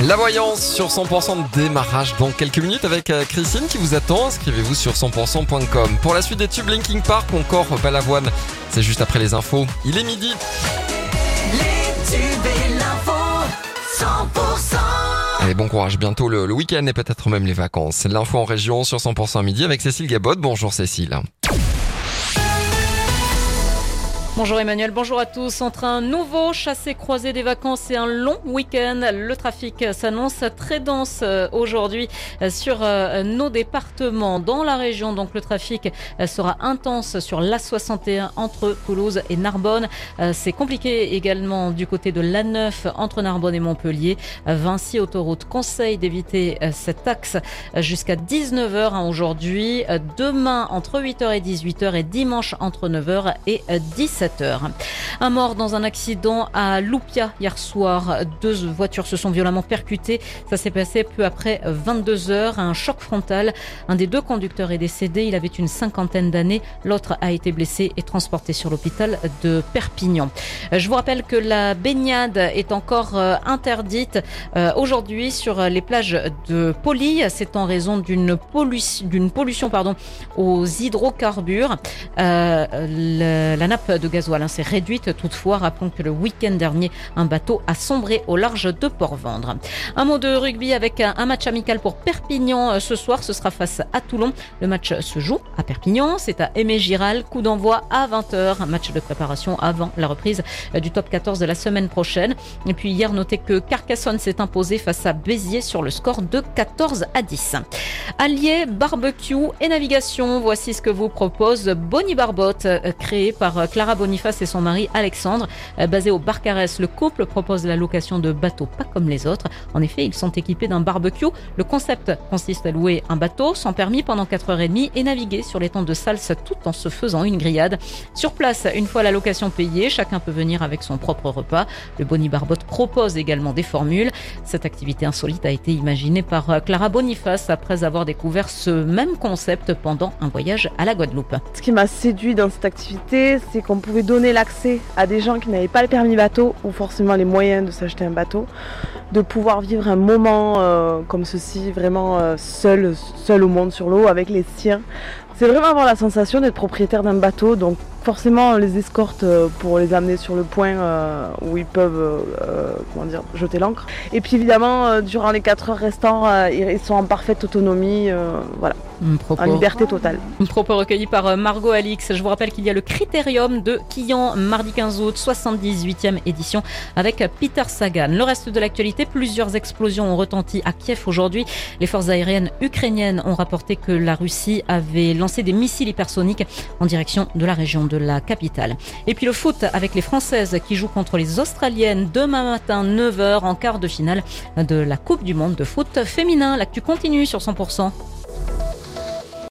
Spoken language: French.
La voyance sur 100% de démarrage dans quelques minutes avec euh, Christine qui vous attend. Inscrivez-vous sur 100%.com. Pour la suite des tubes Linking Park ou encore Balavoine, c'est juste après les infos. Il est midi. Les tubes et l'info, 100%. Allez, bon courage. Bientôt le, le week-end et peut-être même les vacances. L'info en région sur 100% à midi avec Cécile Gabot. Bonjour Cécile. Bonjour Emmanuel, bonjour à tous. Entre un nouveau chassé-croisé des vacances et un long week-end, le trafic s'annonce très dense euh, aujourd'hui euh, sur euh, nos départements. Dans la région, donc le trafic sera intense sur l'A61 entre Toulouse et Narbonne. C'est compliqué également du côté de l'A9 entre Narbonne et Montpellier. Vinci Autoroute conseille d'éviter cet axe jusqu'à 19h hein, aujourd'hui. Demain entre 8h et 18h et dimanche entre 9h et 17h. Un mort dans un accident à Loupia hier soir. Deux voitures se sont violemment percutées. Ça s'est passé peu après 22 heures. Un choc frontal. Un des deux conducteurs est décédé. Il avait une cinquantaine d'années. L'autre a été blessé et transporté sur l'hôpital de Perpignan. Je vous rappelle que la baignade est encore euh, interdite euh, aujourd'hui sur les plages de Poly. C'est en raison d'une pollution, aux hydrocarbures. Euh, le- la nappe de gasoil hein, s'est réduite. Toutefois, rappelons que le week-end dernier, un bateau a sombré au large de Port-Vendre. Un mot de rugby avec un, match amical pour Perpignan euh, ce soir. Ce sera face à Toulon. Le match se joue à Perpignan. C'est à Aimé-Giral. Coup d'envoi à 20h. Un match de préparation avant la reprise euh, du top 14 de la semaine prochaine. Et puis hier, notez que Carcassonne s'est imposé face à Béziers sur le score de 14 à 10. Alliés, barbecue et navigation, voici ce que vous propose Bonnie Barbotte, euh, créé par Clara Boniface et son mari Alexandre. Euh, Basé au Barcarès, le couple propose la location de bateaux pas comme les autres. En effet, ils sont équipés d'un barbecue. Le concept consiste à louer un bateau sans permis pendant 4h30 et naviguer sur les temps de salse tout en se faisant une grillade. Sur place, une fois la location payée, chacun peut venir avec son propre repas. Le Bonnie Barbotte propose également des formules. Cette activité insolite a été imaginée par euh, Clara Boniface après avoir découvert ce même concept pendant un voyage à la Guadeloupe. Ce qui m'a séduit dans cette activité, c'est qu'on pouvait donner l'accès à des gens qui n'avaient pas le permis bateau ou forcément les moyens de s'acheter un bateau, de pouvoir vivre un moment euh, comme ceci, vraiment euh, seul, seul au monde sur l'eau avec les siens. C'est vraiment avoir la sensation d'être propriétaire d'un bateau, donc forcément on les escorte euh, pour les amener sur le point où ils peuvent comment dire, jeter l'ancre. Et puis évidemment, durant les 4 heures restants, euh, ils sont en parfaite autonomie, voilà, en liberté totale. un propos recueilli par Margot Alix. Je vous rappelle qu'il y a le Critérium de Quillan, mardi 15 août, 78e édition, avec Peter Sagan. Le reste de l'actualité, plusieurs explosions ont retenti à Kiev aujourd'hui. Les forces aériennes ukrainiennes ont rapporté que la Russie avait lancé des missiles hypersoniques en direction de la région de la capitale. Et puis le foot avec les Françaises qui jouent contre les Australiennes demain matin 9h en quart de finale de la Coupe du Monde de foot féminin. L'actu continue sur 100%.